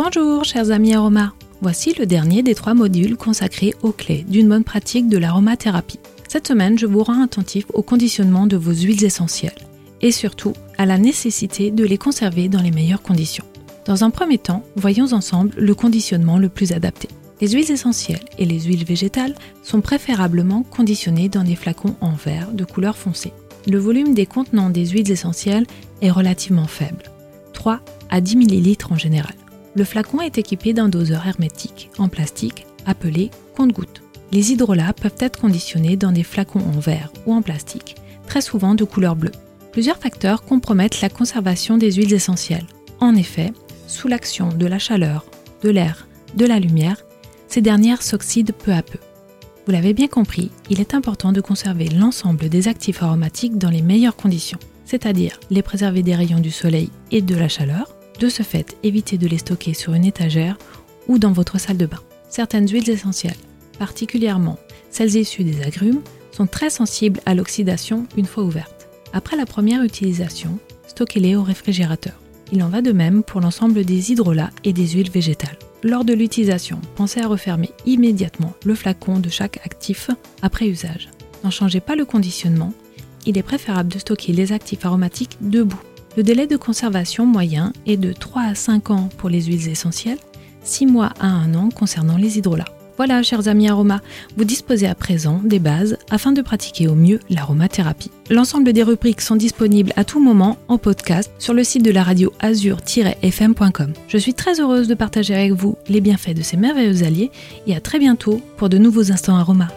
Bonjour chers amis aromas, voici le dernier des trois modules consacrés aux clés d'une bonne pratique de l'aromathérapie. Cette semaine, je vous rends attentif au conditionnement de vos huiles essentielles et surtout à la nécessité de les conserver dans les meilleures conditions. Dans un premier temps, voyons ensemble le conditionnement le plus adapté. Les huiles essentielles et les huiles végétales sont préférablement conditionnées dans des flacons en verre de couleur foncée. Le volume des contenants des huiles essentielles est relativement faible, 3 à 10 ml en général. Le flacon est équipé d'un doseur hermétique en plastique appelé compte-gouttes. Les hydrolats peuvent être conditionnés dans des flacons en verre ou en plastique, très souvent de couleur bleue. Plusieurs facteurs compromettent la conservation des huiles essentielles. En effet, sous l'action de la chaleur, de l'air, de la lumière, ces dernières s'oxydent peu à peu. Vous l'avez bien compris, il est important de conserver l'ensemble des actifs aromatiques dans les meilleures conditions, c'est-à-dire les préserver des rayons du soleil et de la chaleur. De ce fait, évitez de les stocker sur une étagère ou dans votre salle de bain. Certaines huiles essentielles, particulièrement celles issues des agrumes, sont très sensibles à l'oxydation une fois ouvertes. Après la première utilisation, stockez-les au réfrigérateur. Il en va de même pour l'ensemble des hydrolats et des huiles végétales. Lors de l'utilisation, pensez à refermer immédiatement le flacon de chaque actif après usage. N'en changez pas le conditionnement, il est préférable de stocker les actifs aromatiques debout. Le délai de conservation moyen est de 3 à 5 ans pour les huiles essentielles, 6 mois à 1 an concernant les hydrolats. Voilà, chers amis aromas, vous disposez à présent des bases afin de pratiquer au mieux l'aromathérapie. L'ensemble des rubriques sont disponibles à tout moment en podcast sur le site de la radio azur-fm.com. Je suis très heureuse de partager avec vous les bienfaits de ces merveilleux alliés et à très bientôt pour de nouveaux instants aromas.